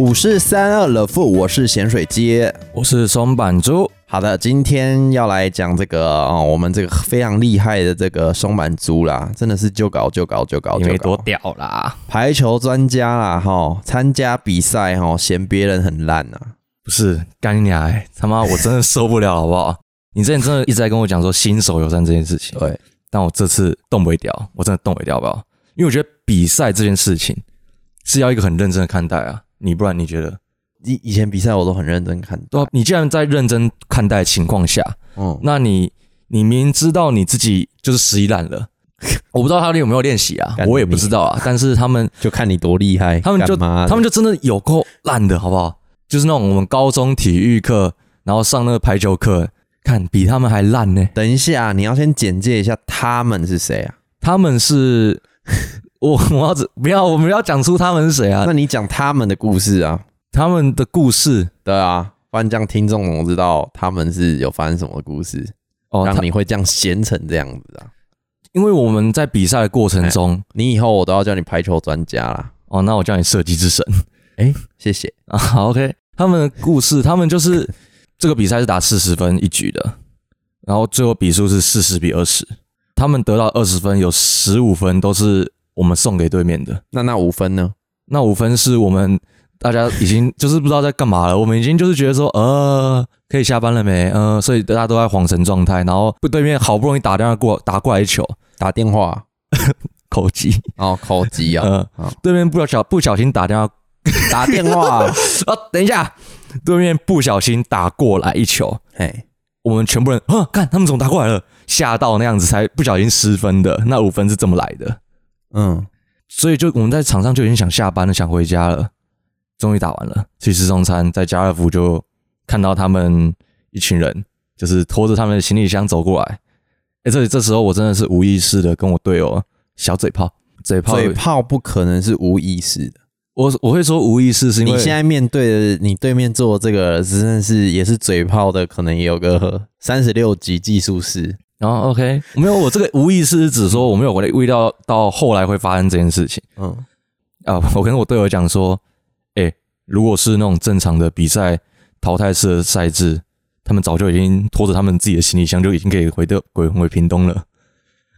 五四三二了富，我是咸水鸡。我是松板猪，好的，今天要来讲这个哦，我们这个非常厉害的这个松板猪啦，真的是就搞就搞就搞就你没多，屌啦！排球专家啦哈，参加比赛哈，嫌别人很烂啊。不是干你娘、欸！他妈我真的受不了，好不好？你之前真的一直在跟我讲说新手友善这件事情，对，但我这次动不掉，我真的动不掉，好不好？因为我觉得比赛这件事情是要一个很认真的看待啊，你不然你觉得？以以前比赛我都很认真看，对、啊，你既然在认真看待的情况下，嗯，那你你明明知道你自己就是十一烂了，我不知道他们有没有练习啊，我也不知道啊，但是他们 就看你多厉害，他们就他们就真的有够烂的，好不好？就是那种我们高中体育课，然后上那个排球课，看比他们还烂呢。等一下，你要先简介一下他们是谁啊？他们是，我 我要只不要我们要讲出他们是谁啊那？你讲他们的故事啊？他们的故事对啊，不然这样听众怎么知道他们是有发生什么故事，哦，他让你会这样闲成这样子啊？因为我们在比赛的过程中，你以后我都要叫你排球专家啦。哦，那我叫你射击之神哎，谢谢。啊。好，OK，他们的故事，他们就是 这个比赛是打四十分一局的，然后最后比数是四十比二十，他们得到二十分，有十五分都是我们送给对面的。那那五分呢？那五分是我们大家已经 就是不知道在干嘛了，我们已经就是觉得说，呃，可以下班了没？呃，所以大家都在恍神状态，然后对面好不容易打电话过打过来一球，打电话 口技，哦，口急啊，呃好，对面不小不小心打电话，打电话。啊，等一下，对面不小心打过来一球，嘿，我们全部人，啊，看他们怎么打过来了，吓到那样子才不小心失分的，那五分是怎么来的？嗯，所以就我们在场上就已经想下班了，想回家了。终于打完了，去吃中餐，在家乐福就看到他们一群人，就是拖着他们的行李箱走过来。哎、这这时候我真的是无意识的跟我队友小嘴炮，嘴炮，嘴炮不可能是无意识的。我我会说无意识是因为你现在面对的，你对面做这个真的是也是嘴炮的，可能也有个三十六级技术师。然后 OK，没有，我这个无意识是指说我没有我意料到后来会发生这件事情嗯，啊。我跟我队友讲说，哎、如果是那种正常的比赛淘汰式的赛制，他们早就已经拖着他们自己的行李箱就已经可以回的回回屏东了。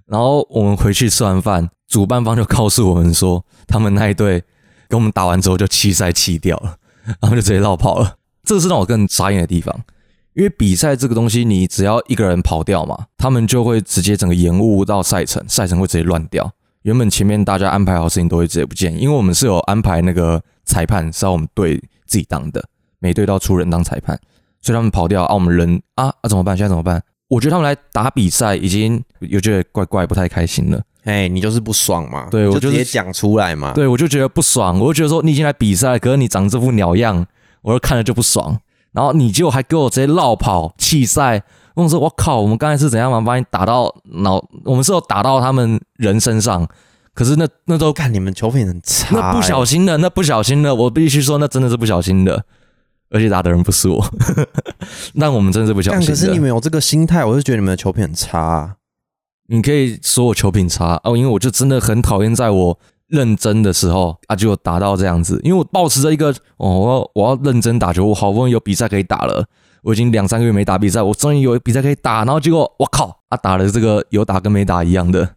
然后我们回去吃完饭，主办方就告诉我们说，他们那一队跟我们打完之后就弃赛弃掉了，然后就直接绕跑了。这是让我更傻眼的地方。因为比赛这个东西，你只要一个人跑掉嘛，他们就会直接整个延误到赛程，赛程会直接乱掉。原本前面大家安排好事情都会直接不见，因为我们是有安排那个裁判是要我们队自己当的，每队都要出人当裁判，所以他们跑掉啊，我们人啊啊怎么办？现在怎么办？我觉得他们来打比赛已经有觉得怪怪，不太开心了。哎，你就是不爽嘛？对我就直接讲出来嘛。对我就觉得不爽，我就觉得说你已经来比赛了，可是你长这副鸟样，我就看了就不爽。然后你就还给我直接绕跑弃赛，我说我靠，我们刚才是怎样嘛？把你打到脑，我们是有打到他们人身上，可是那那都看你们球品很差、那不小心，的，那不小心的，我必须说那真的是不小心的，而且打的人不是我，那我们真的是不小心的。但可是你们有这个心态，我就觉得你们的球品很差、啊。你可以说我球品差哦，因为我就真的很讨厌在我认真的时候啊，就打到这样子。因为我保持着一个哦，我要我要认真打球，我好不容易有比赛可以打了，我已经两三个月没打比赛，我终于有比赛可以打，然后结果我靠啊，打了这个有打跟没打一样的，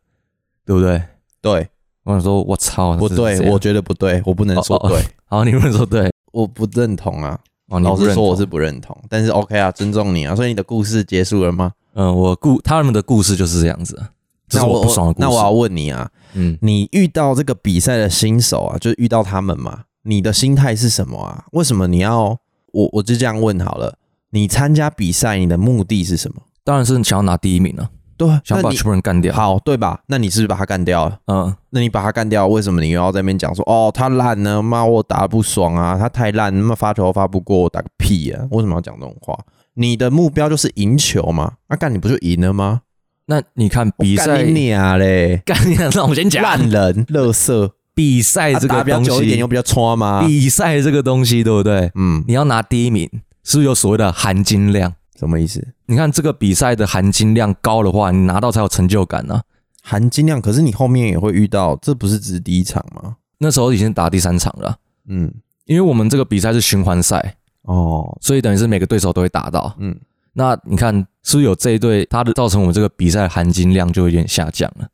对不对？对，我想说，我操，不对，我觉得不对，我不能说哦哦对，好，你们说对我不认同啊。哦，老实说我是不认同，但是 OK 啊，尊重你啊。所以你的故事结束了吗？嗯，我故他们的故事就是这样子啊，这是那我不爽的故事。那我要问你啊，嗯，你遇到这个比赛的新手啊，就是遇到他们嘛，你的心态是什么啊？为什么你要我我就这样问好了？你参加比赛，你的目的是什么？当然是想要拿第一名啊，对想把全部人干掉。好对吧？那你是不是把他干掉了？嗯，那你把他干掉，为什么你又要在那边讲说哦他烂呢？妈我打得不爽啊，他太烂，他妈发球发不过我打个屁啊！为什么要讲这种话？你的目标就是赢球嘛？那、干你不就赢了吗？那你看比赛干你啊嘞！干你娘！让我先讲烂人、乐色，比赛这个比较东西久一点又，比较穿吗？比赛这个东西对不对？嗯，你要拿第一名，是不是有所谓的含金量？什么意思？你看这个比赛的含金量高的话，你拿到才有成就感呢、啊。含金量，可是你后面也会遇到，这不是只是第一场吗？那时候已经打第三场了啊，嗯，因为我们这个比赛是循环赛，哦，所以等于是每个对手都会打到。嗯，那你看是不是有这一对，它的造成我们这个比赛含金量就有点下降了？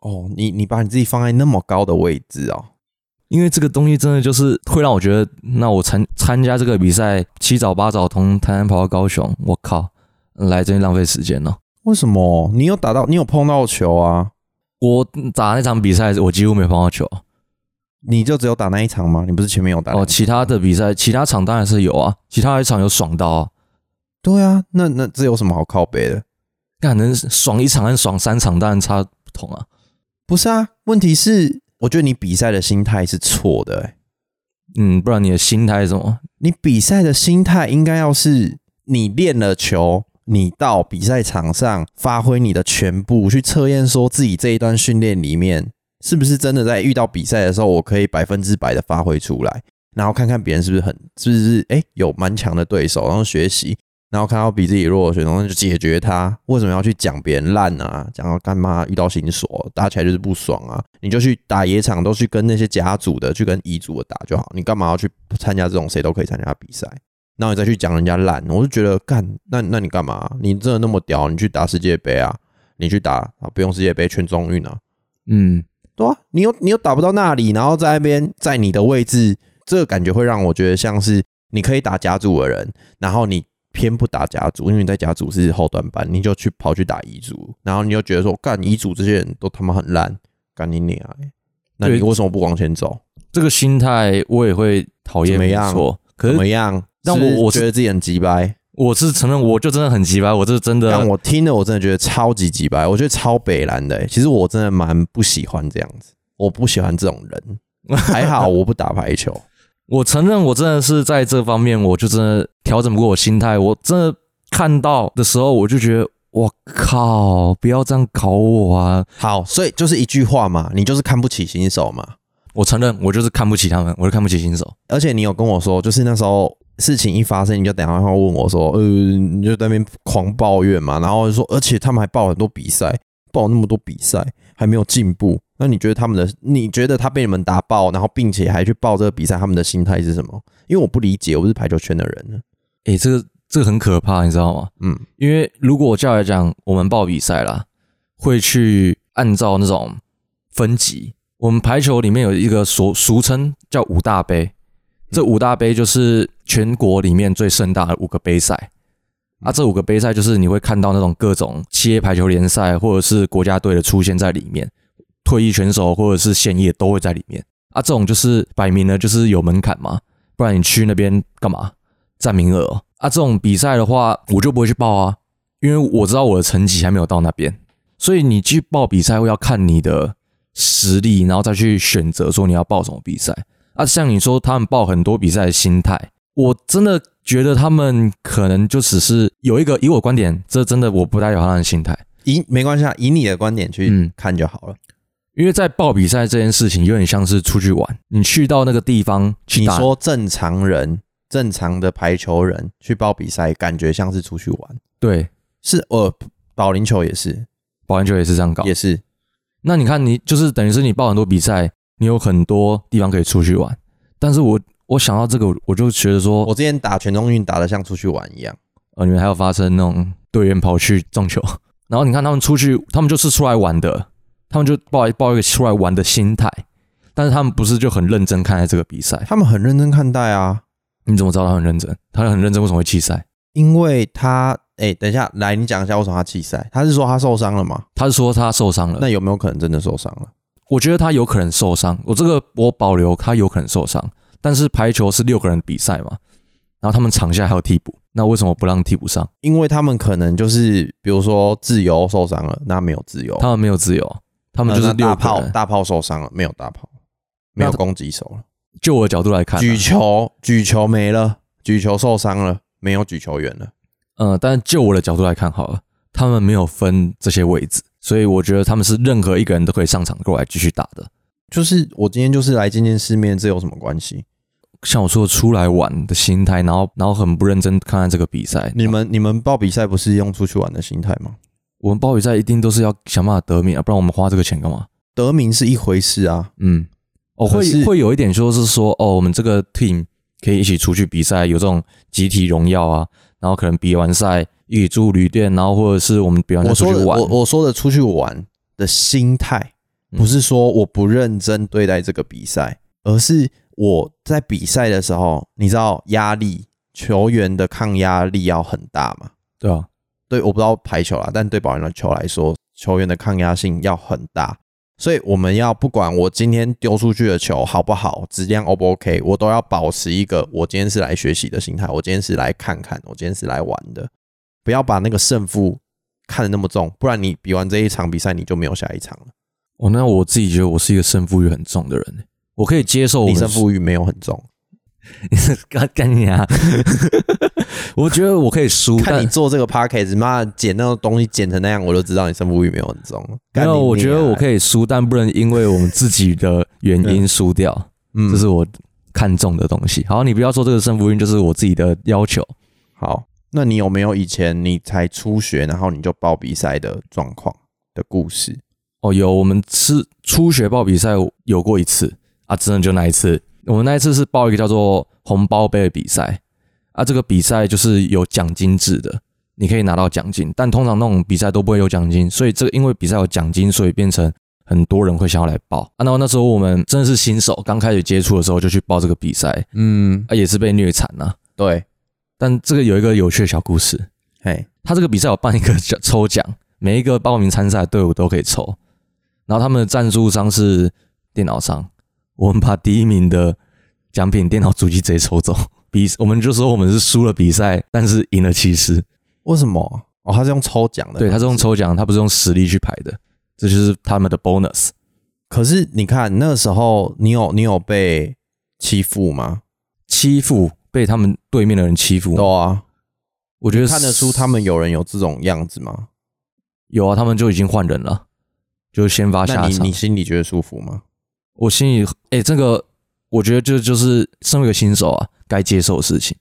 哦，你你把你自己放在那么高的位置哦，因为这个东西真的就是会让我觉得，那我参参加这个比赛，七早八早从台南跑到高雄，我靠，来这边浪费时间了。为什么？你有打到，你有碰到球啊？我打那场比赛，我几乎没碰到球。你就只有打那一场吗？你不是前面有打？哦，其他的比赛，其他场当然是有啊，其他一场有爽到啊。对啊，那那这有什么好靠背的？干能爽一场跟爽三场当然差不同啊。不是啊，问题是我觉得你比赛的心态是错的、欸。嗯，不然你的心态是什么？你比赛的心态应该要是你练了球，你到比赛场上发挥你的全部，去测验说自己这一段训练里面是不是真的在遇到比赛的时候，我可以百分之百的发挥出来，然后看看别人是不是很是不是哎、有蛮强的对手，然后学习。然后看到比自己弱的选手，那就解决他。为什么要去讲别人烂啊？讲到干嘛？遇到新手打起来就是不爽啊！你就去打野场，都去跟那些甲组的、去跟乙组的打就好。你干嘛要去参加这种谁都可以参加的比赛？然后你再去讲人家烂，我就觉得干那那你干嘛？你真的那么屌？你去打世界杯啊？你去打啊？不用世界杯，全中运啊？嗯，对啊，你又你又打不到那里，然后在那边在你的位置，这个感觉会让我觉得像是你可以打甲组的人，然后你偏不打甲组，因为你在甲组是后段班，你就去跑去打乙组，然后你就觉得说，干乙组这些人都他妈很烂，干你娘欸！那你为什么不往前走？这个心态我也会讨厌，没错。可是怎么样？但我我觉得自己很鸡掰，我是承认，我就真的很急白，我这是真的。但我听了我真的觉得超级鸡掰，我觉得超北蓝的欸、其实我真的蛮不喜欢这样子，我不喜欢这种人。还好我不打排球，我承认，我真的是在这方面，我就真的调整不过我心态。我真的看到的时候，我就觉得，我靠，不要这样搞我啊！好，所以就是一句话嘛，你就是看不起新手嘛。我承认，我就是看不起他们，我就看不起新手。而且你有跟我说，就是那时候事情一发生，你就打电话问我说，呃，你就在那边狂抱怨嘛，然后就说，而且他们还报很多比赛，报那么多比赛还没有进步，那你觉得他们的，你觉得他被你们打爆，然后并且还去报这个比赛，他们的心态是什么？因为我不理解，我不是排球圈的人。诶、这个这个很可怕，你知道吗？嗯，因为如果我照来讲，我们报比赛啦，会去按照那种分级。我们排球里面有一个俗俗称叫五大杯，这五大杯就是全国里面最盛大的五个杯赛。啊，这五个杯赛就是你会看到那种各种企业排球联赛或者是国家队的出现在里面，退役选手或者是现役都会在里面。啊，这种就是摆明了就是有门槛嘛，不然你去那边干嘛？占名额哦、啊！这种比赛的话，我就不会去报啊，因为我知道我的成绩还没有到那边，所以你去报比赛会要看你的实力，然后再去选择说你要报什么比赛啊。像你说他们报很多比赛的心态，我真的觉得他们可能就只是有一个，以我观点，这真的我不太有他们的心态，以没关系啊，以你的观点去嗯看就好了。因为在报比赛这件事情有点像是出去玩，你去到那个地方去你打，说正常人，正常的排球人去报比赛，感觉像是出去玩，对，是呃，保龄球也是，保龄球也是这样搞，也是，那你看，你就是等于是你报很多比赛，你有很多地方可以出去玩。但是我我想到这个，我就觉得说，我之前打全中运打的像出去玩一样。呃，你们还有发生那种队员跑去撞球，然后你看他们出去，他们就是出来玩的，他们就抱抱一个出来玩的心态，但是他们不是就很认真看待这个比赛。他们很认真看待啊，你怎么知道他很认真？他很认真，为什么会弃赛？因为他，哎、等一下，来，你讲一下为什么他弃赛？他是说他受伤了吗？他是说他受伤了，那有没有可能真的受伤了？我觉得他有可能受伤，我这个我保留他有可能受伤，但是排球是六个人比赛嘛，然后他们场下还有替补，那为什么不让替补上？因为他们可能就是，比如说自由受伤了，那没有自由，他们没有自由，他们就是呃大六。炮大炮受伤了，没有大炮，没有攻击手了。就我的角度来看啊、举球举球没了，举球受伤了，没有举球员了。嗯，但就我的角度来看好了，他们没有分这些位置，所以我觉得他们是任何一个人都可以上场过来继续打的。就是我今天就是来见见世面，这有什么关系？像我说出来玩的心态，然后然后很不认真看待这个比赛。你们你们报比赛不是用出去玩的心态吗？我们包比赛一定都是要想办法得名啊，不然我们花这个钱干嘛？得名是一回事啊，嗯，哦，会可是会有一点就是说，哦，我们这个 team 可以一起出去比赛，有这种集体荣耀啊，然后可能比完赛一起住旅店，然后或者是我们比完赛我说的出去玩。我我说的出去玩的心态，嗯不是说我不认真对待这个比赛，而是我在比赛的时候，你知道压力，球员的抗压力要很大嘛？对啊，对，我不知道排球啦，但对保龄球来说，球员的抗压性要很大，所以我们要不管我今天丢出去的球好不好，质量 O 不 OK，我都要保持一个我今天是来学习的心态，我今天是来看看，我今天是来玩的，不要把那个胜负看得那么重，不然你比完这一场比赛你就没有下一场了，哦，那我自己觉得我是一个胜负欲很重的人，我可以接受我你胜负欲没有很重，干干你啊！我觉得我可以输，看但你做这个 p a c k a g e 妈的剪那个东西剪成那样，我就知道你胜负欲没有很重。没有，我觉得我，可以输，但不能因为我们自己的原因输掉，嗯这是我看重的东西。好，你不要说这个胜负欲，就是我自己的要求。好，那你有没有以前你才初学，然后你就报比赛的状况的故事？哦，有，我们是初学报比赛有过一次啊，真的就那一次。我们那一次是报一个叫做红包杯的比赛。啊，这个比赛就是有奖金制的，你可以拿到奖金，但通常那种比赛都不会有奖金，所以这个因为比赛有奖金，所以变成很多人会想要来报。啊。然后那时候我们真的是新手，刚开始接触的时候就去报这个比赛。嗯，啊，也是被虐惨了、对，但这个有一个有趣的小故事，嘿，他这个比赛有办一个奖抽奖，每一个报名参赛的队伍都可以抽。然后他们的赞助商是电脑商，我们把第一名的奖品电脑主机直接抽走。比我们就说我们是输了比赛，但是赢了骑士。为什么？哦，他是用抽奖的，对，他是用。抽奖，他不是用实力去排的，这就是他们的 bonus。可是你看那时候，你有你有被欺负吗？欺负被他们对面的人欺负，有啊，我觉得看得出他们有人有这种样子吗？有啊，他们就已经换人了，就先发那下场你你。心里觉得舒服吗？我心里，哎、这个我觉得这就是身为一个新手啊，该接受的事情。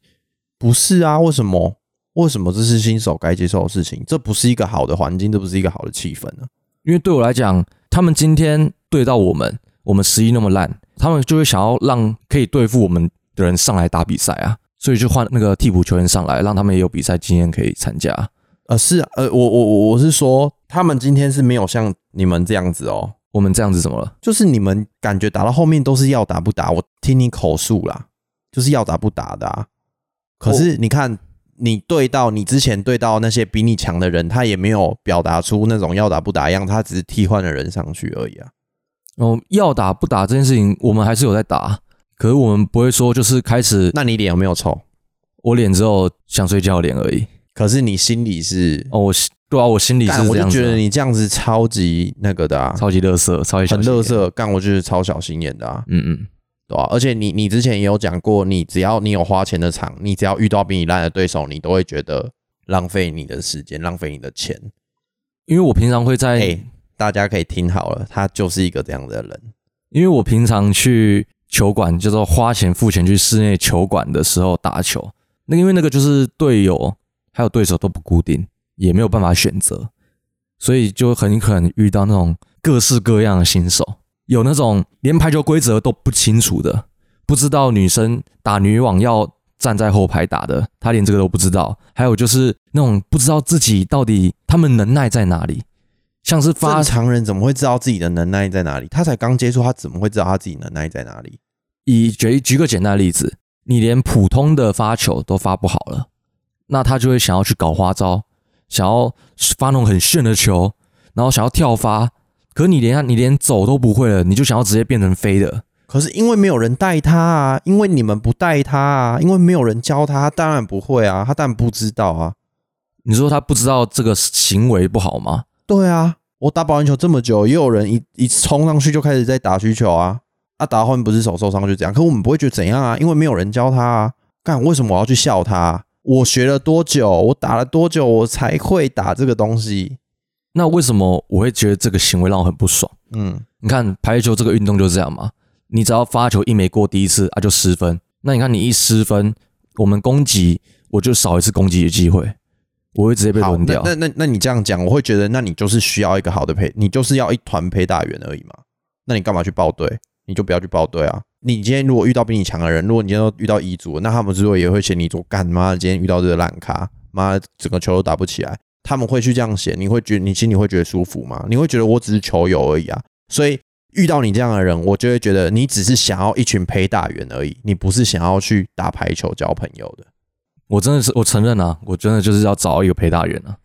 不是啊，为什么？为什么这是新手该接受的事情？这不是一个好的环境，这不是一个好的气氛呢、因为对我来讲，他们今天对到我们，我们实力那么烂，他们就会想要让可以对付我们的人上来打比赛啊，所以就换那个替补球员上来，让他们也有比赛经验可以参加。呃，是啊，呃，我我我我是说，他们今天是没有像你们这样子哦，我们这样子怎么了？就是你们感觉打到后面都是要打不打，我听你口述啦，就是要打不打的啊。可是你看，你对到你之前对到那些比你强的人，他也没有表达出那种要打不打样，他只是替换了人上去而已啊。哦，要打不打这件事情，我们还是有在打，可是我们不会说就是开始那你脸有没有臭？我脸只有想睡觉脸而已。可是你心里是，哦，我心对啊，我心里是干，我就这样子啊、觉得你这样子超级那个的啊，超级乐色，超级小心眼。很乐色，干，我就是超小心眼的啊。嗯嗯，对啊、而且你你之前也有讲过，你只要你有花钱的场，你只要遇到比你烂的对手，你都会觉得浪费你的时间，浪费你的钱。因为我平常会在，哎、大家可以听好了，他就是一个这样的人。因为我平常去球馆，就是花钱付钱去室内球馆的时候打球，那因为那个就是队友还有对手都不固定，也没有办法选择，所以就很可能遇到那种各式各样的新手，有那种连排球规则都不清楚的，不知道女生打女网要站在后排打的，他连这个都不知道。还有就是那种不知道自己到底他们能耐在哪里，像是发正常人怎么会知道自己的能耐在哪里？他才刚接触，他怎么会知道他自己能耐在哪里？以举举个简单的例子，你连普通的发球都发不好了，那他就会想要去搞花招，想要发那种很炫的球，然后想要跳发，可你连你连走都不会了，你就想要直接变成飞的，可是因为没有人带他啊，因为你们不带他啊，因为没有人教他，他当然不会啊，他当然不知道啊。你说他不知道这个行为不好吗？对啊，我打保龄球这么久，也有人一一冲上去就开始在打需求啊，啊打到后面不是手受伤就这样，可我们不会觉得怎样啊，因为没有人教他啊。干为什么我要去笑他啊、我学了多久，我打了多久，我才会打这个东西？那为什么我会觉得这个行为让我很不爽？嗯，你看排球这个运动就这样嘛，你只要发球一没过第一次啊就失分，那你看你一失分，我们攻击我就少一次攻击的机会，我会直接被好，轮掉。那那那那你这样讲，我会觉得，那你就是需要一个好的陪，你就是要一团陪打员而已嘛。那你干嘛去报队？你就不要去报队啊。你今天如果遇到比你强的人，如果你今天都遇到乙组，那他们之后也会嫌你说干妈的今天遇到这个烂咖，妈的整个球都打不起来，他们会去这样写，你会觉得你心里会觉得舒服吗？你会觉得我只是球友而已啊。所以遇到你这样的人，我就会觉得你只是想要一群陪打员而已，你不是想要去打排球交朋友的，我真的是我承认啊，我真的就是要找一个陪打员啊，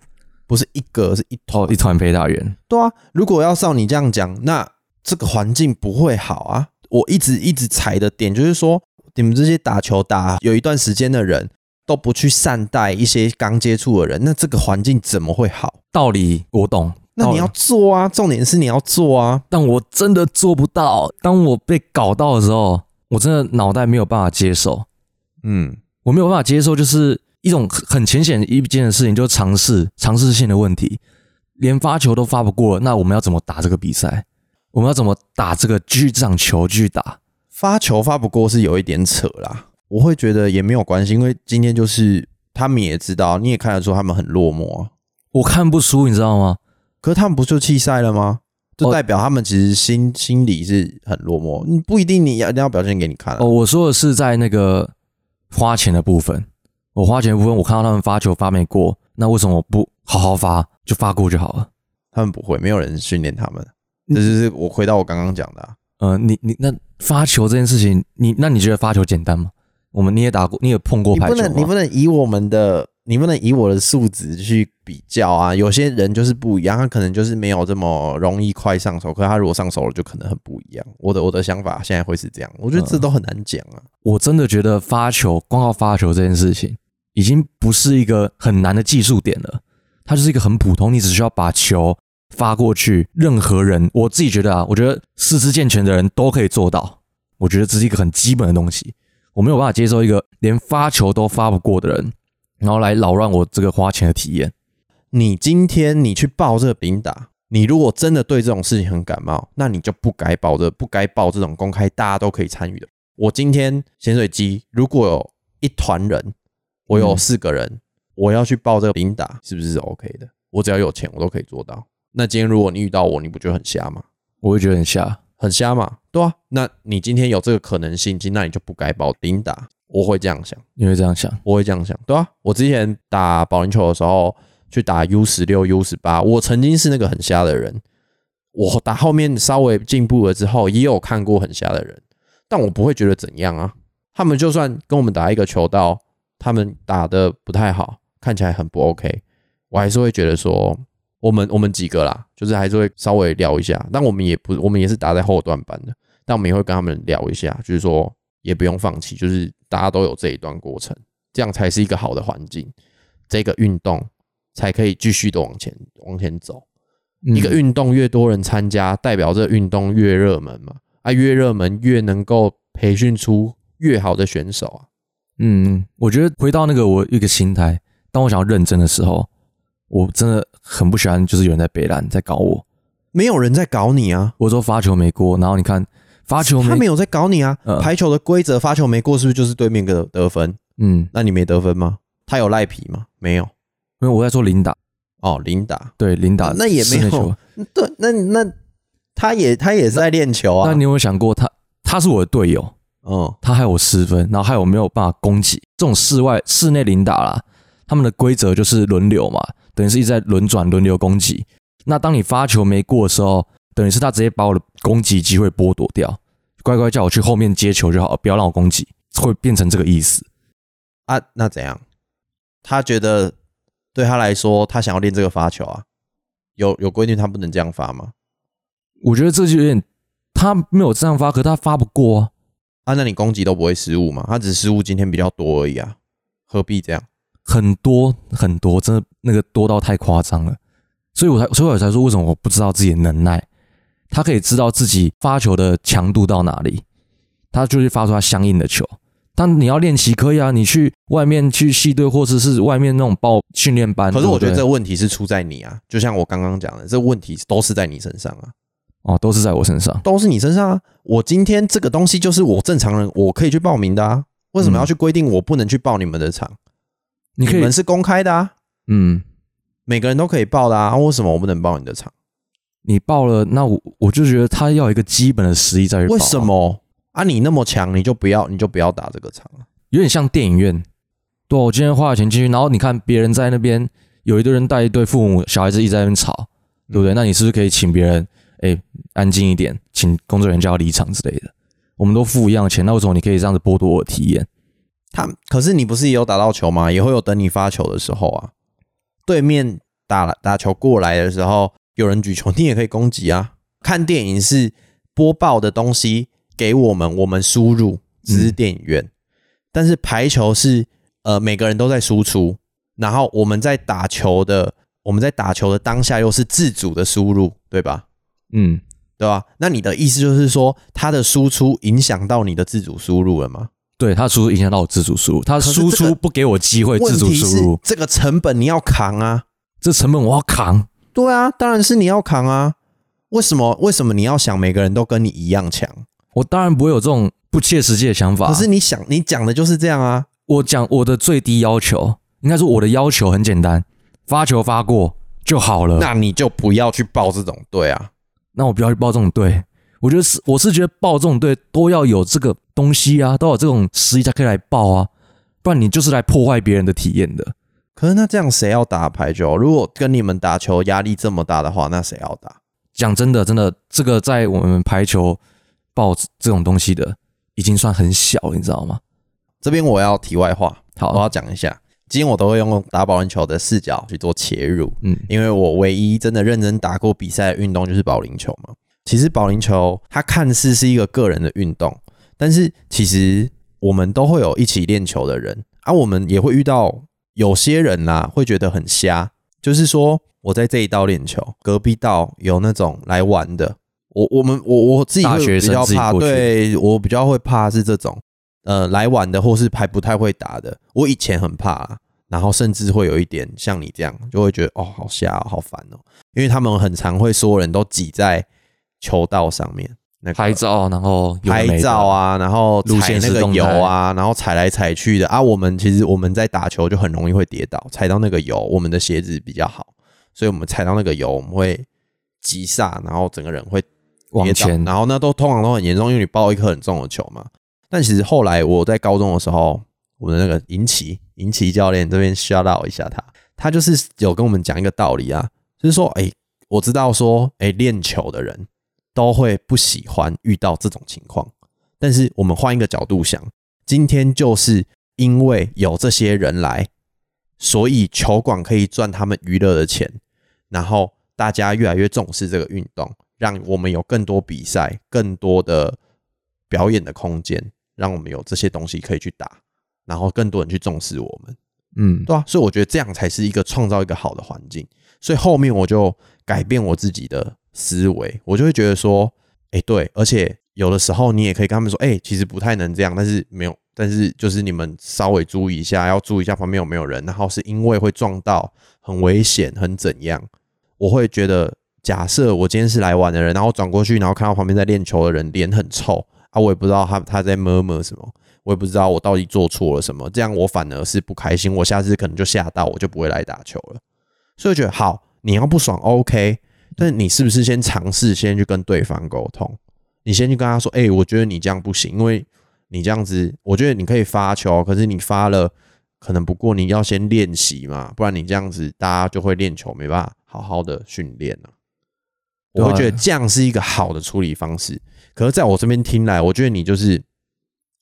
不是一个是一哦，一团陪打员。对啊，如果要照你这样讲，那这个环境不会好啊。我一直一直踩的点就是说，你们这些打球打有一段时间的人都不去善待一些刚接触的人，那这个环境怎么会好？道理我懂，那你要做啊，重点是你要做啊。但我真的做不到。当我被搞到的时候，我真的脑袋没有办法接受，嗯，我没有办法接受，就是一种很很浅显一件的事情，就是尝试尝试性的问题，连发球都发不过，那我们要怎么打这个比赛？我们要怎么打这个继续这场球巨打？发球发不过是有一点扯啦，我会觉得也没有关系，因为今天就是他们也知道，你也看得出他们很落寞啊。我看不出，你知道吗？可是他们不就弃赛了吗？就哦代表他们其实心心里是很落寞。你不一定你要一定要表现给你看、啊。哦，我说的是在那个花钱的部分，我花钱的部分，我看到他们发球发没过，那为什么我不好好发，就发过就好了？他们不会，没有人训练他们。这就是我回到我刚刚讲的、啊，呃，你你那发球这件事情，你那你觉得发球简单吗？我们你也打过，你也碰过你不排球吗？能你不能以我们的你不能以我的素质去比较啊。有些人就是不一样，他可能就是没有这么容易快上手，可是他如果上手了，就可能很不一样。我的我的想法现在会是这样，我觉得这都很难讲啊。我真的觉得发球，光靠发球这件事情，已经不是一个很难的技术点了，它就是一个很普通，你只需要把球发过去，任何人，我自己觉得啊，我觉得四肢健全的人都可以做到，我觉得这是一个很基本的东西，我没有办法接受一个连发球都发不过的人，然后来扰乱我这个花钱的体验。你今天你去报这个饼打，你如果真的对这种事情很感冒，那你就不该报这不该报这种公开大家都可以参与的。我今天潜水机如果有一团人，我有四个人，我要去报这个饼打，是不是 OK 的？我只要有钱，我都可以做到。那今天如果你遇到我，你不觉得很瞎吗？我会觉得很瞎，很瞎嘛，对啊。那你今天有这个可能性，那你就不该报丙打。我会这样想。你会这样想？我会这样想，对啊，我之前打保龄球的时候，去打 U 十六、U 十八，我曾经是那个很瞎的人。我打后面稍微进步了之后，也有看过很瞎的人，但我不会觉得怎样啊。他们就算跟我们打一个球道，他们打的不太好，看起来很不 OK，我还是会觉得说，我们我们几个啦，就是还是会稍微聊一下。但我们也不，我们也是打在后段班的，但我们也会跟他们聊一下，就是说也不用放弃，就是大家都有这一段过程。这样才是一个好的环境，这个运动才可以继续的往前往前走。一个嗯运动越多人参加，代表这个运动越热门嘛，啊，越热门越能够培训出越好的选手啊。嗯，我觉得回到那个我一个心态，当我想要认真的时候，我真的很不喜欢，就是有人在北兰在搞我。没有人在搞你啊，我说发球没过，然后你看发球没，他没有在搞你啊。嗯排球的规则，发球没过是不是就是对面的得分？嗯，那你没得分吗？他有赖皮吗？没有。因为我在说零打，哦，零打，对零打，那也没有。对，那那他也他也是在练球啊。那你有没有想过他，他是我的队友，嗯，他害我失分，然后害我没有办法攻击。这种室外室内零打啦，他们的规则就是轮流嘛，等于是一直在轮转轮流攻击。那当你发球没过的时候，等于是他直接把我的攻击机会剥夺掉，乖乖叫我去后面接球就好，不要让我攻击，会变成这个意思。啊，那怎样？他觉得对他来说，他想要练这个发球啊，有有规定他不能这样发吗？我觉得这就有点，他没有这样发，可他发不过啊。啊，那你攻击都不会失误嘛？他只是失误今天比较多而已啊，何必这样？很多很多，真的那个多到太夸张了，所以我才所以我才说为什么我不知道自己的能耐。他可以知道自己发球的强度到哪里，他就去发出他相应的球。但你要练习可以啊，你去外面去系队或者是外面那种报训练班。可是我觉得这个问题是出在你啊，就像我刚刚讲的，这个问题都是在你身上啊，哦都是在我身上。都是你身上啊。我今天这个东西就是我正常人我可以去报名的啊，为什么要去规定我不能去报你们的场？你可以们是公开的啊，嗯，每个人都可以报的啊，为什么我不能报你的场？你报了，那我我就觉得他要有一个基本的实力再去报啊。为什么啊？你那么强，你就不要，你就不要打这个场了？有点像电影院。对啊、我今天花了钱进去，然后你看别人在那边有一堆人带一堆父母小孩子一直在那边吵，对不对？那你是不是可以请别人哎安静一点，请工作人员叫他离场之类的？我们都付一样的钱，那为什么你可以这样子剥夺我的体验？他可是你不是也有打到球吗？也会有等你发球的时候啊。对面打打球过来的时候，有人举球，你也可以攻击啊。看电影是播报的东西给我们，我们输入，只是电影院。但是排球是呃每个人都在输出，然后我们在打球的，我们在打球的当下又是自主的输入，对吧？嗯，对吧？那你的意思就是说，它的输出影响到你的自主输入了吗？对他输出影响到我自主输入，他输出不给我机会自主输入，这个成本你要扛啊。这成本我要扛。对啊，当然是你要扛啊。为什么？为什么你要想每个人都跟你一样强？我当然不会有这种不切实际的想法。可是你想，你讲的就是这样啊。我讲我的最低要求，应该说我的要求很简单，发球发过就好了。那你就不要去报这种队啊。那我不要去报这种队。我觉得是，我是觉得报这种队都要有这个东西啊，都要有这种实力才可以来报啊，不然你就是来破坏别人的体验的。可是那这样谁要打排球？如果跟你们打球压力这么大的话，那谁要打？讲真的，真的，这个在我们排球报这种东西的，已经算很小，你知道吗？这边我要题外话，好我要讲一下。今天我都会用打保龄球的视角去做切入，嗯因为我唯一真的认真打过比赛的运动就是保龄球嘛。其实保龄球它看似是一个个人的运动，但是其实我们都会有一起练球的人啊，我们也会遇到有些人啦、会觉得很瞎，就是说我在这一道练球，隔壁道有那种来玩的，我我们我我自己比较怕，对我比较会怕是这种呃来玩的，或是还不太会打的。我以前很怕啊、然后甚至会有一点像你这样，就会觉得哦好瞎、哦，好烦哦，因为他们很常会所有人都挤在球道上面，那个拍照，然后拍照，啊，然后路踩那个油啊，然后踩来踩去的啊。我们其实我们在打球就很容易会跌倒，踩到那个油，我们的鞋子比较好，所以我们踩到那个油，我们会急刹，然后整个人会往前，然后那都通常都很严重，因为你抱一颗很重的球嘛。但其实后来我在高中的时候，我们的那个银奇银奇教练这边 shout out 一下他，他就是有跟我们讲一个道理啊，就是说，哎、我知道说，哎、练球的人都会不喜欢遇到这种情况，但是我们换一个角度想，今天就是因为有这些人来，所以球馆可以赚他们娱乐的钱，然后大家越来越重视这个运动，让我们有更多比赛、更多的表演的空间，让我们有这些东西可以去打，然后更多人去重视我们。嗯，对啊，所以我觉得这样才是一个创造一个好的环境。所以后面我就改变我自己的思维，我就会觉得说，哎、对，而且有的时候你也可以跟他们说，哎、其实不太能这样，但是没有，但是就是你们稍微注意一下，要注意一下旁边有没有人，然后是因为会撞到，很危险，很怎样，我会觉得，假设我今天是来玩的人，然后转过去，然后看到旁边在练球的人脸很臭啊，我也不知道他他在摸摸什么。我也不知道我到底做错了什么，这样我反而是不开心，我下次可能就吓到，我就不会来打球了。所以我觉得好，你要不爽 OK，但你是不是先尝试先去跟对方沟通？你先去跟他说，哎、我觉得你这样不行，因为你这样子，我觉得你可以发球，可是你发了可能不过，你要先练习嘛，不然你这样子大家就会练球，没办法好好的训练了。我会觉得这样是一个好的处理方式。可是在我这边听来，我觉得你就是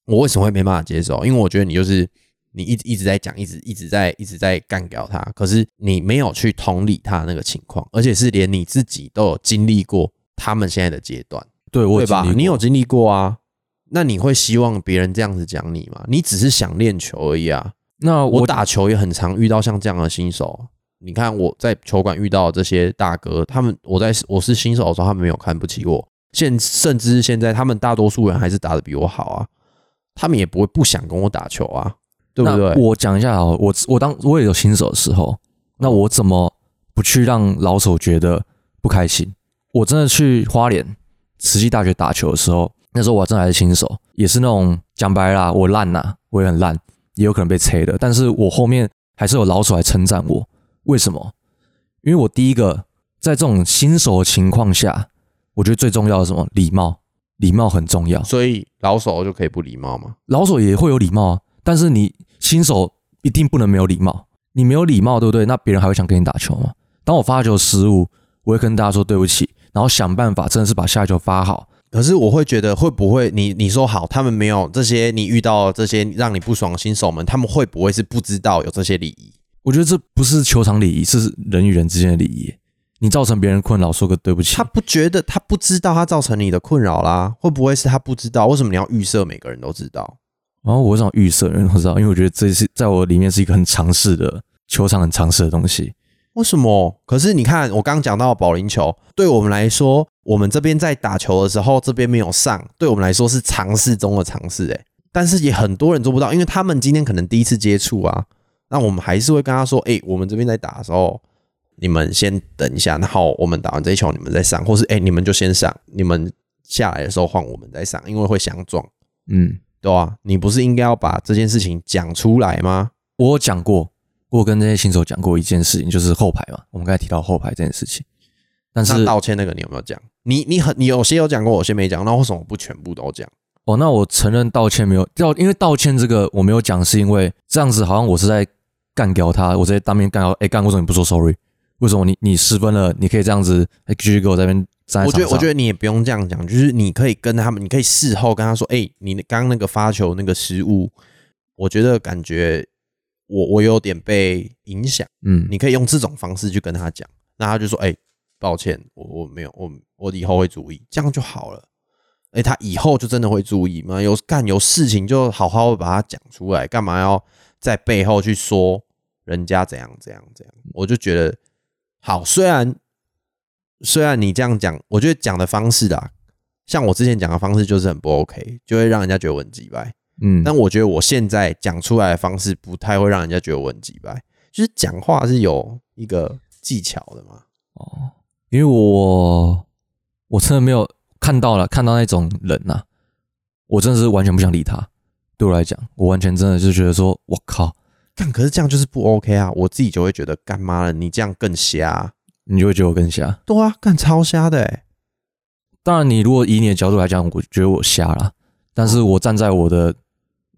我为什么会没办法接受？因为我觉得你就是你一直一直在讲，一直一直在一直在干掉他，可是你没有去同理他的那个情况，而且是连你自己都有经历过他们现在的阶段，对我对吧？你有经历过啊？那你会希望别人这样子讲你吗？你只是想练球而已啊。那我我打球也很常遇到像这样的新手。你看我在球馆遇到这些大哥，他们我在我是新手的时候，他们没有看不起我，现甚至现在他们大多数人还是打得比我好啊，他们也不会不想跟我打球啊，对不对？那我讲一下哦，我我当我也有新手的时候，那我怎么不去让老手觉得不开心？我真的去花莲慈济大学打球的时候，那时候我真的还是新手，也是那种讲白啦，我烂呐、我也很烂，也有可能被吹的，但是我后面还是有老手来称赞我，为什么？因为我第一个在这种新手的情况下，我觉得最重要的是什么？礼貌，礼貌很重要。所以老手就可以不礼貌吗？老手也会有礼貌啊，但是你新手一定不能没有礼貌。你没有礼貌，对不对？那别人还会想跟你打球吗？当我发球失误，我会跟大家说对不起，然后想办法真的是把下一球发好。可是我会觉得，会不会你你说好，他们没有这些，你遇到这些让你不爽的新手们，他们会不会是不知道有这些礼仪？我觉得这不是球场礼仪，是人与人之间的礼仪。你造成别人困扰，说个对不起。他不觉得，他不知道他造成你的困扰啦。会不会是他不知道？为什么你要预设每个人都知道？然后我想预设人都知道，因为我觉得这是在我里面是一个很尝试的球场，很尝试的东西。为什么？可是你看，我刚刚讲到保龄球，对我们来说，我们这边在打球的时候，这边没有上，对我们来说是尝试中的尝试，诶，但是也很多人做不到，因为他们今天可能第一次接触啊。那我们还是会跟他说，诶，我们这边在打的时候，你们先等一下，然后我们打完这一球，你们再上，或是诶，你们就先上，你们下来的时候换我们再上，因为会相撞，嗯，对吧？你不是应该要把这件事情讲出来吗？我讲过。我跟这些新手讲过一件事情，就是后排嘛。我们刚才提到后排这件事情，但是道歉那个你有没有讲？你你很你有些有讲过，有些没讲。那为什么不全部都讲？哦，那我承认道歉没有道，因为道歉这个我没有讲，是因为这样子好像我是在干掉他，我直接当面干掉。哎，干为什么你不说 sorry？为什么你你失分了，你可以这样子继续给我在那边站？我觉得我觉得你也不用这样讲，就是你可以跟他们，你可以事后跟他说，哎，你刚刚那个发球那个失误，我觉得感觉。我我有点被影响，嗯，你可以用这种方式去跟他讲，那他就说，哎，抱歉，我我没有，我我以后会注意，这样就好了。哎，他以后就真的会注意吗？有干有事情就好好把它讲出来，干嘛要在背后去说人家怎样怎样怎样？我就觉得好，虽然虽然你这样讲，我觉得讲的方式啊，像我之前讲的方式就是很不 OK，就会让人家觉得我很鸡掰。嗯，但我觉得我现在讲出来的方式不太会让人家觉得我很鸡掰，就是讲话是有一个技巧的嘛。哦，因为我我真的没有看到了看到那种人呐，我真的是完全不想理他。对我来讲，我完全真的就觉得说，我靠，但可是这样就是不 OK 啊！我自己就会觉得，干妈了，你这样更瞎，你就会觉得我更瞎。对啊，干超瞎的哎。当然，你如果以你的角度来讲，我觉得我瞎了，但是我站在我的。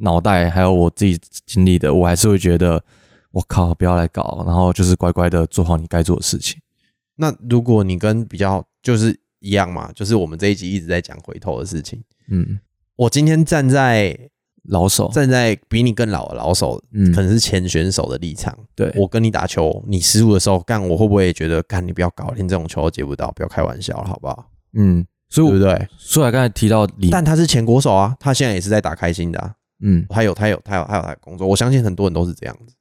脑袋还有我自己经历的，我还是会觉得，我靠，不要来搞，然后就是乖乖的做好你该做的事情。那如果你跟比较就是一样嘛，就是我们这一集一直在讲回头的事情。嗯，我今天站在老手，站在比你更老的老手，嗯，可能是前选手的立场。对我跟你打球，你失误的时候干，我会不会觉得干你不要搞，连这种球都接不到，不要开玩笑了，好不好？嗯，所以对不对？所以刚才提到李，但他是前国手啊，他现在也是在打开心的。嗯，他有他有他有他有他的工作，我相信很多人都是这样子。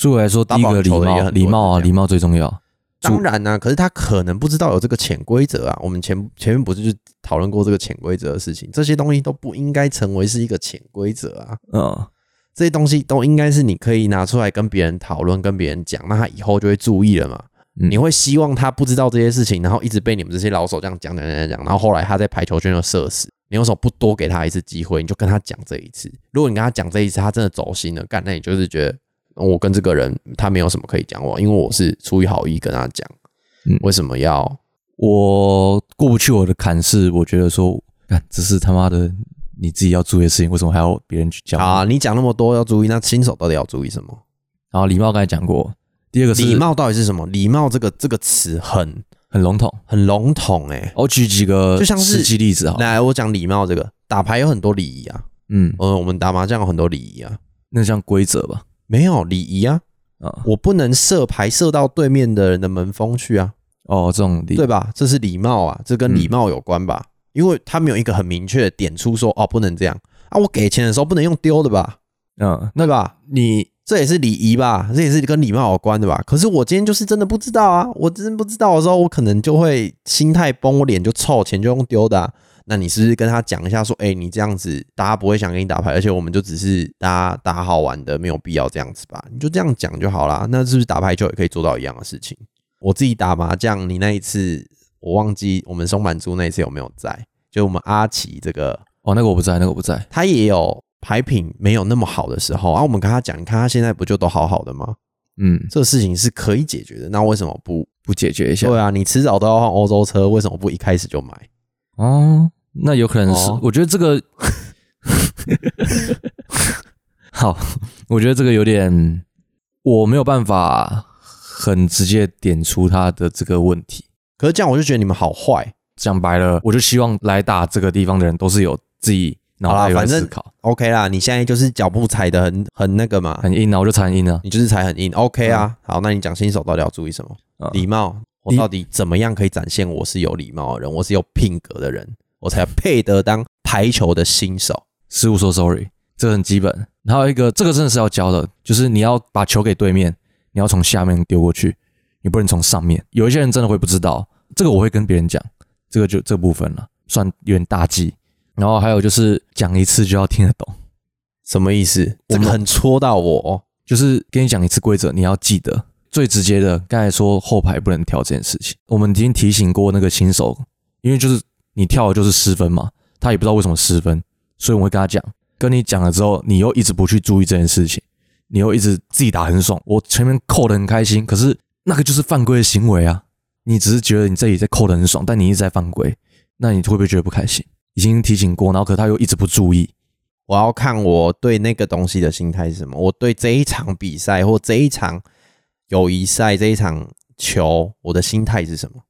对我来说，第一个礼貌，礼貌啊，礼貌最重要。当然呢，可是他可能不知道有这个潜规则啊。我们前前面不是就讨论过这个潜规则的事情？这些东西都不应该成为是一个潜规则啊。嗯，这些东西都应该是你可以拿出来跟别人讨论，跟别人讲，那他以后就会注意了嘛。你会希望他不知道这些事情，然后一直被你们这些老手这样讲讲讲讲，然后后来他在排球圈就射死。你为什么不多给他一次机会？你就跟他讲这一次。如果你跟他讲这一次，他真的走心了，干，那你就是觉得我跟这个人他没有什么可以讲我，因为我是出于好意跟他讲。嗯，为什么要我过不去我的坎？是我觉得说，干，这是他妈的你自己要注意的事情，为什么还要别人去讲啊？你讲那么多要注意，那新手到底要注意什么？然后礼貌刚才讲过，第二个礼貌到底是什么？礼貌这个这个词很。很笼统，很笼统哎！我举几个就像是实际例子哈。来，我讲礼貌这个，打牌有很多礼仪啊。嗯，呃，我们打麻将有很多礼仪啊。那像规则吧？没有礼仪啊。啊，我不能射牌射到对面的人的门风去啊。哦，这种礼对吧？这是礼貌啊，这跟礼貌有关吧？因为他没有一个很明确的点出说，哦，不能这样啊。我给钱的时候不能用丢的吧？嗯，对吧？你。这也是礼仪吧，这也是跟礼貌有关的吧。可是我今天就是真的不知道啊，我真不知道的时候，我可能就会心态崩，我脸就臭，钱就用丢的。那你是不是跟他讲一下，说，哎，你这样子，大家不会想跟你打牌，而且我们就只是大家打好玩的，没有必要这样子吧？你就这样讲就好啦。那是不是打牌就也可以做到一样的事情？我自己打麻将，你那一次我忘记我们松满珠那一次有没有在？就我们阿奇这个，哦，那个我不在，那个我不在，他也有。牌品没有那么好的时候啊，我们跟他讲，你看他现在不就都好好的吗？嗯，这个事情是可以解决的。那为什么不？不解决一下对啊，你迟早都要换欧洲车，为什么不一开始就买？哦，那有可能是，哦我觉得这个 好，我觉得这个有点我没有办法很直接点出他的这个问题。可是这样我就觉得你们好坏。讲白了，我就希望来打这个地方的人都是有自己脑袋反正思考，OK 啦，你现在就是脚步踩的很很那个嘛，很硬啊，我就踩很硬啊。你就是踩很硬。OK 啊，好，那你讲新手到底要注意什么？啊礼貌，我到底怎么样可以展现我是有礼貌的人，我是有品格的人，我才配得当排球的新手。失误说 sorry，这个很基本。还有一个，这个真的是要教的，就是你要把球给对面，你要从下面丢过去，你不能从上面。有一些人真的会不知道，这个我会跟别人讲，这个就这部分了，算有点大忌。然后还有就是讲一次就要听得懂，什么意思？我们这个很戳到我哦。就是跟你讲一次规则，你要记得。最直接的，刚才说后排不能跳这件事情，我们已经提醒过那个新手，因为就是你跳的就是失分嘛，他也不知道为什么失分，所以我会跟他讲，跟你讲了之后，你又一直不去注意这件事情，你又一直自己打很爽，我前面扣的很开心，可是那个就是犯规的行为啊，你只是觉得你这里在扣的很爽，但你一直在犯规，那你会不会觉得不开心？已经提醒过，然后可他又一直不注意，我要看我对那个东西的心态是什么。我对这一场比赛或这一场友谊赛这一场球，我的心态是什么？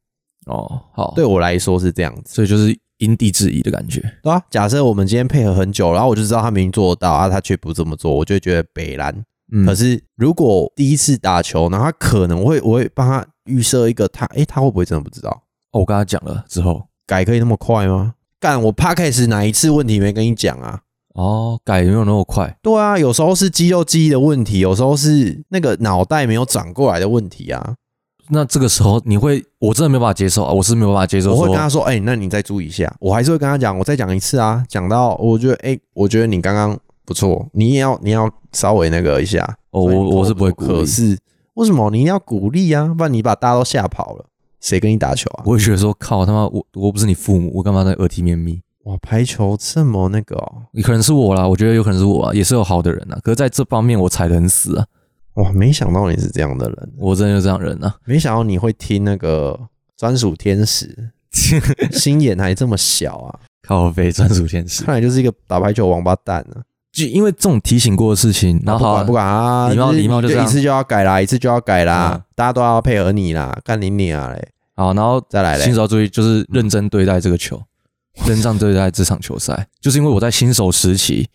哦，好，对我来说是这样子。所以就是因地制宜的感觉，对啊，假设我们今天配合很久，然后我就知道他明明做得到啊，他却不这么做，我就会觉得北蓝。嗯，可是如果第一次打球，然后他可能会，我会帮他预设一个他，诶，他会不会真的不知道？哦，我跟他讲了之后，改可以那么快吗？干，我 p a c k a g e 哪一次问题没跟你讲啊？哦，改没有那么快，对啊，有时候是肌肉记忆的问题，有时候是那个脑袋没有转过来的问题啊。那这个时候你会，我真的没有办法接受啊，我是没有办法接受，我会跟他说，哎、那你再注意一下。我还是会跟他讲，我再讲一次啊，讲到我觉得，哎、我觉得你刚刚不错，你也要你要稍微那个一下。哦，我我是不会鼓励，可是为什么你要鼓励啊？不然你把大家都吓跑了，谁跟你打球啊？我会觉得说，靠他妈，我我不是你父母，我干嘛在耳提面命？哇，排球这么那个哦，你可能是我啦，我觉得有可能是我啊，也是有好的人啊，可是在这方面我踩得很死啊，哇，没想到你是这样的人，我真的就这样人啊，没想到你会听那个专属天使，心眼还这么小啊！靠背专属天使，看来就是一个打排球王八蛋啊！就因为这种提醒过的事情，然后不管不管啊，礼貌就是礼貌就这样一次就要改啦，一次就要改啦嗯，大家都要配合你啦，干你你啊嘞！好，然后再来嘞新手要注意，就是认真对待这个球，认真对待这场球赛。就是因为我在新手时期，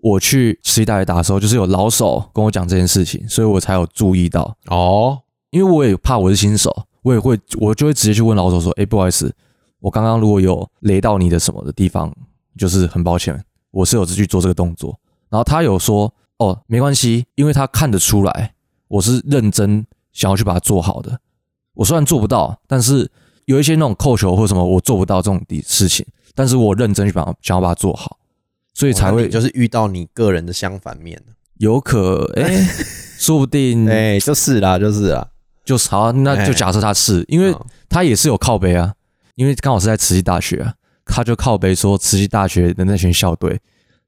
我去实际大学打的时候，就是有老手跟我讲这件事情，所以我才有注意到。哦，因为我也怕我是新手，我也会我就会直接去问老手说：“哎，不好意思，我刚刚如果有雷到你的什么的地方，就是很抱歉，我是有去做这个动作。”然后他有说：“哦，没关系，因为他看得出来我是认真想要去把它做好的。我虽然做不到，但是有一些那种扣球或什么我做不到这种的事情，但是我认真去把它想要把它做好，所以才会哦就是遇到你个人的相反面。有可哎，说不定哎，就是啦，就是啦，就是好啊、那就假设他是，因为嗯。他也是有靠背啊，因为刚好是在慈溪大学啊，他就靠背说慈溪大学的那群校队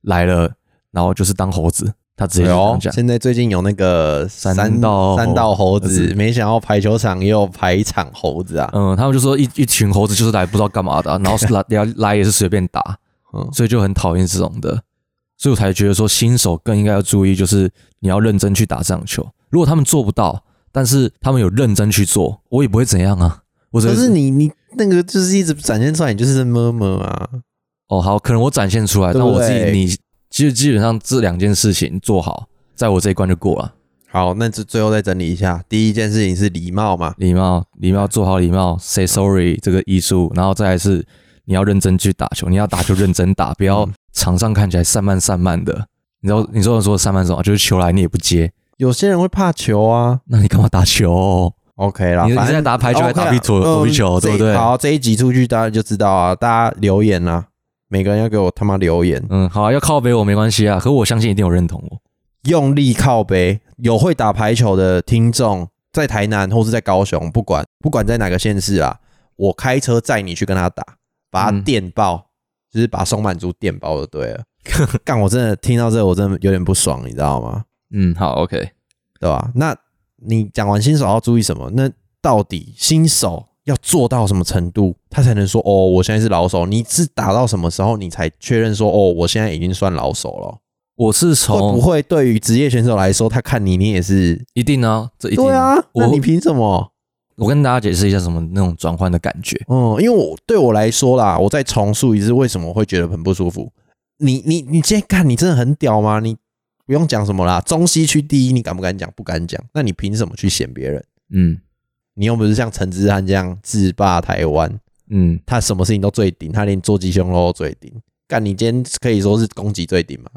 来了，然后就是当猴子，他直接讲。现在最近有那个三三道三道猴猴子，没想到排球场也有排场猴子啊！嗯，他们就说一一群猴子就是来不知道干嘛的啊、然后来 来也是随便打，嗯，所以就很讨厌这种的，所以我才觉得说新手更应该要注意，就是你要认真去打这场球。如果他们做不到，但是他们有认真去做，我也不会怎样啊。我只可是你你那个就是一直展现出来，你就是么么啊，哦，好，可能我展现出来，但我自己你其实基本上这两件事情做好，在我这一关就过了。好，那这最后再整理一下，第一件事情是礼貌嘛，礼貌，礼貌做好礼貌，say sorry 这个艺术，然后再来是你要认真去打球，你要打就认真打，不要嗯场上看起来散漫散漫的。你知道你说的说散漫什么？就是球来你也不接，有些人会怕球啊那你干嘛打球？，OK 啦，你你在打排球还打壁球嗯躲避球对不对好，这一集出去大家就知道啊，大家留言啊，每个人要给我他妈留言，嗯，好啊，要靠背我没关系啊，可我相信一定有认同我。用力靠背。有会打排球的听众，在台南或是在高雄，不管不管在哪个县市啊，我开车载你去跟他打，把他嗯电爆，就是把松满珠电爆就对了。干，我真的听到这个，我真的有点不爽，你知道吗？嗯，好，OK，对吧？那你讲完新手要注意什么？那到底新手要做到什么程度，他才能说哦，我现在是老手？你是打到什么时候，你才确认说哦，我现在已经算老手了？我是会从不会对于职业选手来说，他看你，你也是？一定啊，这一定对啊，那我你凭什么？我跟大家解释一下什么那种转换的感觉。嗯，因为我对我来说啦，我再重述一次，为什么我会觉得很不舒服？你你你今天看，你真的很屌吗？你不用讲什么啦，中西区第一，你敢不敢讲？不敢讲。那你凭什么去嫌别人？嗯你又不是像陈志汉这样自霸台湾，嗯，他什么事情都最顶，他连做鸡胸肉都最顶。干，你今天可以说是攻击最顶嘛？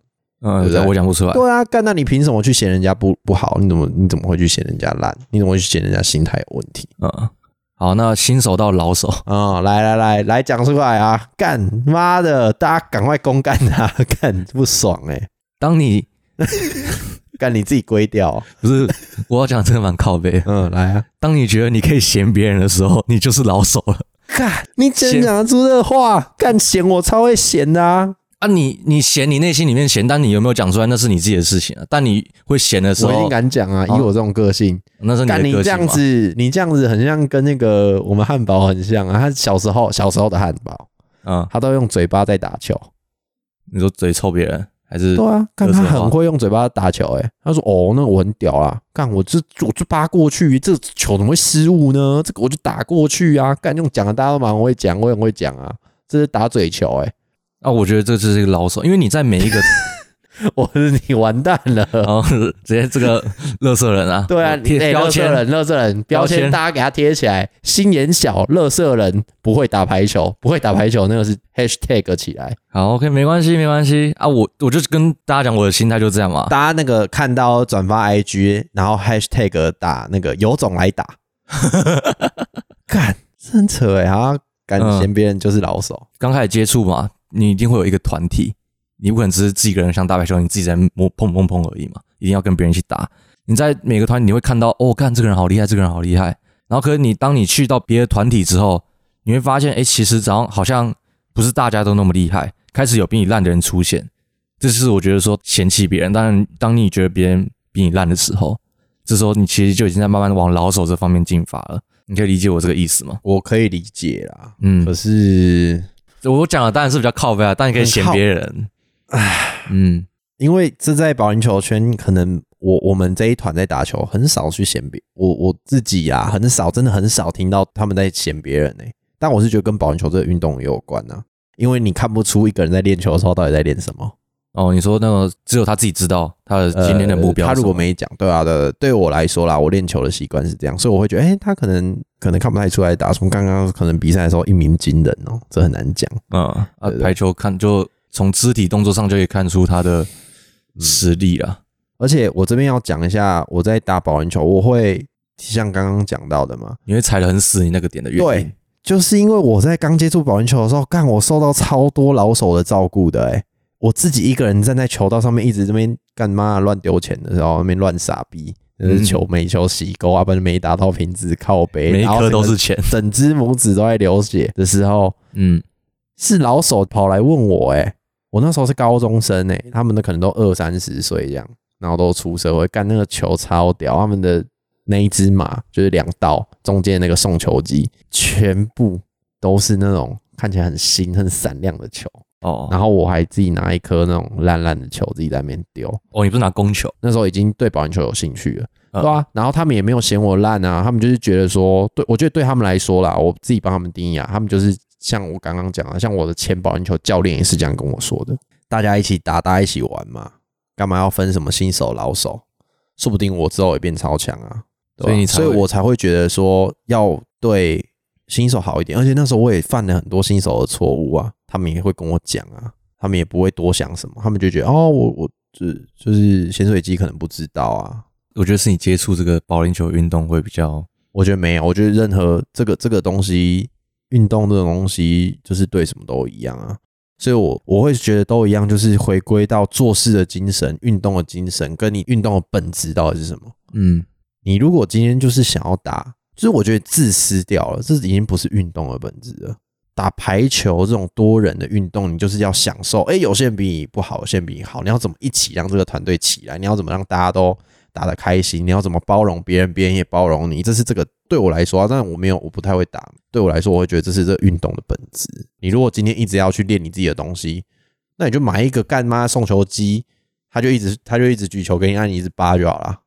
嗯，对我讲不出来。对啊，干，那你凭什么去嫌人家不不好？你怎么你怎么会去嫌人家烂？你怎么会去嫌人家心态有问题？嗯，好，那新手到老手，啊、来来来来讲出来啊！干妈的，大家赶快公干他，干不爽哎、当你 干你自己归掉。不是我要讲这个蛮靠背。嗯，来啊！当你觉得你可以嫌别人的时候，你就是老手了干，你真讲得出这个话？干嫌我超会嫌的啊！啊你！你嫌你内心里面嫌，但你有没有讲出来，那是你自己的事情啊。但你会嫌的时候我一定，敢讲啊！以哦我这种个性，那是你的干你这。样子，你这样子很像跟那个我们汉堡很像啊。他小时候小时候的汉堡，嗯，他都用嘴巴在打球。你说嘴臭别人还是对啊，干乐色话他很会用嘴巴打球、欸，他说哦，那我很屌啊，干我这我就扒过去，这球怎么会失误呢？这个我就打过去啊，干用讲的大家都蛮会讲，我也很会讲啊，这是打嘴球、欸，啊？我觉得这就是一个老手，因为你在每一个，我是你完蛋了。然 后直接这个乐色人啊，对啊，贴欸标签，人，乐色人标标签签，大家给他贴起来。心眼小，乐色人不会打排球，不会打排球，那个是 hashtag 起来。好，OK，没关系，没关系啊。我我就跟大家讲，我的心态就这样嘛。大家那个看到转发 IG，然后 hashtag 打那个有种来打，干，这很扯哎、欸，好像敢嗯嫌别人就是老手。刚开始接触嘛，你一定会有一个团体，你不可能只是自己一个人像大白球，你自己在摸碰碰碰而已嘛，一定要跟别人一起打。你在每个团体你会看到，哦，看这个人好厉害，这个人好厉害。然后，可是你当你去到别的团体之后，你会发现，哎，其实早上好像不是大家都那么厉害，开始有比你烂的人出现。这是我觉得说嫌弃别人。当然，当你觉得别人比你烂的时候，这时候你其实就已经在慢慢地往老手这方面进发了。你可以理解我这个意思吗？我可以理解啦，嗯可，是我讲的当然是比较靠背啊，但你可以嫌别人。唉，嗯。因为这在保龄球圈，可能我我们这一团在打球，很少去嫌别我我自己啊，很少，真的很少听到他们在嫌别人呢、但我是觉得跟保龄球这个运动也有关啊，因为你看不出一个人在练球的时候到底在练什么。哦，你说那个只有他自己知道他的今天的目标呃他如果没讲，对啊，的，对我来说啦，我练球的习惯是这样，所以我会觉得，哎、他可能可能看不太出来打，从刚刚可能比赛的时候一鸣惊人哦、这很难讲。嗯啊对对排球看就从肢体动作上就可以看出他的实力了。而且我这边要讲一下，我在打保龄球，我会像刚刚讲到的嘛，你会踩的很死，你那个点的原因。对，就是因为我在刚接触保龄球的时候，干我受到超多老手的照顾的、欸，我自己一个人站在球道上面，一直这边干嘛乱丢钱的时候，那边乱傻逼，就是球每球洗钩啊，不然没打到瓶子靠背，每一颗都是钱。整只拇指都在流血的时候，嗯，是老手跑来问我、欸，我那时候是高中生诶、他们的可能都二三十岁这样，然后都出社会，干那个球超屌，他们的那一只马就是两道中间那个送球机，全部都是那种看起来很新、很闪亮的球，哦然后我还自己拿一颗那种烂烂的球自己在那边丢，哦，你不是拿公球？那时候已经对保龄球有兴趣了。嗯。对啊，然后他们也没有嫌我烂啊，他们就是觉得说，对我觉得对他们来说啦，我自己帮他们定义啊，他们就是像我刚刚讲的，像我的前保龄球教练也是这样跟我说的，大家一起打，大家一起玩嘛，干嘛要分什么新手老手？说不定我之后也变超强啊，对所以你所以我才会觉得说要对新手好一点，而且那时候我也犯了很多新手的错误啊，他们也会跟我讲啊，他们也不会多想什么，他们就觉得哦，我我就就是潜水机可能不知道啊，我觉得是你接触这个保龄球运动会比较我觉得没有，我觉得任何这个这个东西，运动这种东西，就是对什么都一样啊。所以我我会觉得都一样，就是回归到做事的精神、运动的精神，跟你运动的本质到底是什么。嗯你如果今天就是想要打，就是我觉得自私掉了，这已经不是运动的本质了。打排球这种多人的运动，你就是要享受。哎、有些人比你不好，有些人比你好，你要怎么一起让这个团队起来？你要怎么让大家都打得开心，你要怎么包容别人，别人也包容你，这是这个对我来说啊，但我没有，我不太会打。对我来说，我会觉得这是这运动的本质。你如果今天一直要去练你自己的东西，那你就买一个干妈送球机，他就一直他就一直举球给你按，你一直扒就好了。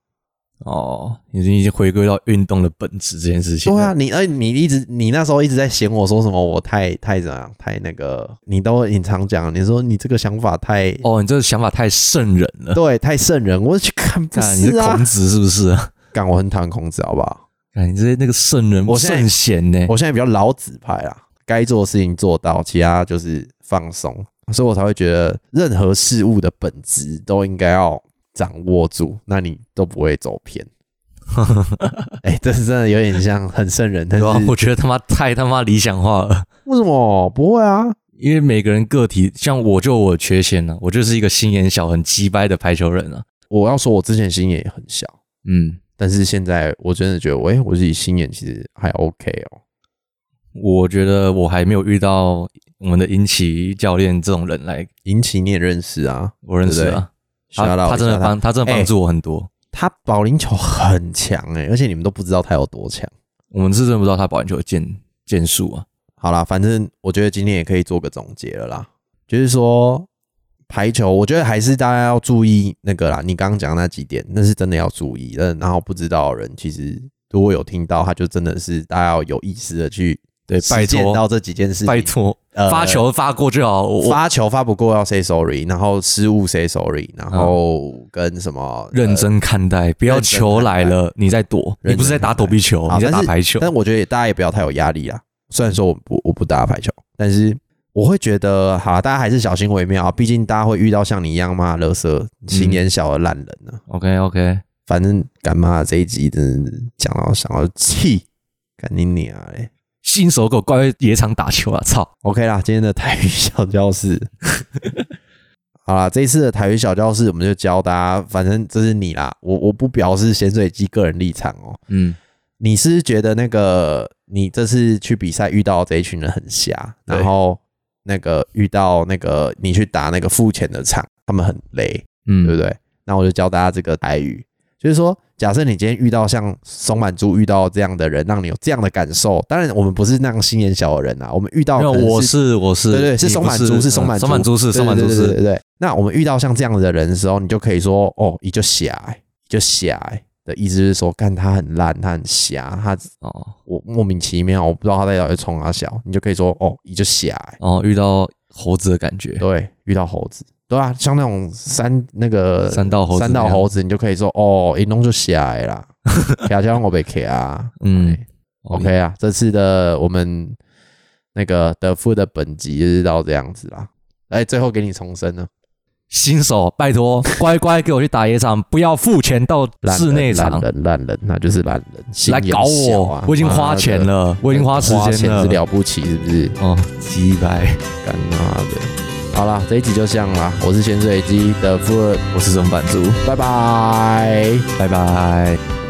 哦，已经已经回归到运动的本质这件事情。对啊，你而你一直你那时候一直在嫌我说什么我太太怎样太那个，你都隐常讲，你说你这个想法太哦，你这个想法太圣人了。对，太圣人，我去看不你是孔子是不是？干，我很讨厌孔子，好不好？干，你这些那个圣人，我圣贤呢？我现在比较老子派啦，该做的事情做到，其他就是放松，所以我才会觉得任何事物的本质都应该要掌握住，那你都不会走偏。哎，这是真的有点像很圣人，但是我觉得他妈太他妈理想化了。为什么不会啊？因为每个人个体，像我就我缺陷呢，我就是一个心眼小、很鸡掰的排球人啊。我要说，我之前心眼也很小，嗯，但是现在我真的觉得，哎，我自己心眼其实还 OK 哦。我觉得我还没有遇到我们的引起教练这种人来引起你也认识啊，我认识啊，他他真的帮他真的帮助我很多。他保龄球很强哎，而且你们都不知道他有多强。我们是真的不知道他保龄球的剑剑术啊。好啦，反正我觉得今天也可以做个总结了啦。就是说排球，我觉得还是大家要注意那个啦。你刚刚讲那几点，那是真的要注意。然后不知道的人，其实如果有听到，他就真的是大家要有意识的去。对，拜托到这几件事，拜托，发球发过就好，发球发不过要 say sorry，然后失误 say sorry，然后跟什么认真看待，不要球来了你再躲，你不是在打躲避球，你在打排球。但我觉得大家也不要太有压力啊。虽然说我不我不打排球，但是我会觉得，好，大家还是小心为妙啊。毕竟大家会遇到像你一样骂乐色、心眼小的烂人呢。OK OK，反正干嘛这一集真的讲到想要气，干你啊嘞！新手狗乖乖野场打球啊！操，OK 啦，今天的台语小教室，好啦，这一次的台语小教室，我们就教大家，反正这是你啦，我我不表示咸水鸡个人立场哦。嗯，你是觉得那个你这次去比赛遇到这一群人很瞎，然后那个遇到那个你去打那个付钱的场，他们很雷，嗯，对不对？那我就教大家这个台语，就是说。假设你今天遇到像松满珠遇到这样的人，让你有这样的感受。当然，我们不是那样心眼小的人啊。我们遇到，我是我是，对对，是松满珠，是松满松满珠是松满珠是，对对。那我们遇到像这样的人的时候，你就可以说，哦，你就瞎，就瞎的意思是说，看他很烂，他很瞎，他哦，我莫名其妙，我不知道他在哪里冲他笑，你就可以说，哦，你就瞎，哦，遇到猴子的感觉，对，遇到猴子。对啊，像那种三那个三道猴三道猴子，你就可以说哦，一弄就下来了，卡枪我被卡啊，嗯，OK。啊，这次的我们那个德富的本集就是到这样子啦。哎，最后给你重申呢，新手拜托乖乖给我去打野场，不要付钱到室内场，烂人烂人，那就是烂人，来搞我，我已经花钱了，我已经花时间了，是了不起是不是？哦，鸡白，干妈的。好了，这一集就这样了。我是潜水机的富，我是松板猪，拜拜，拜拜。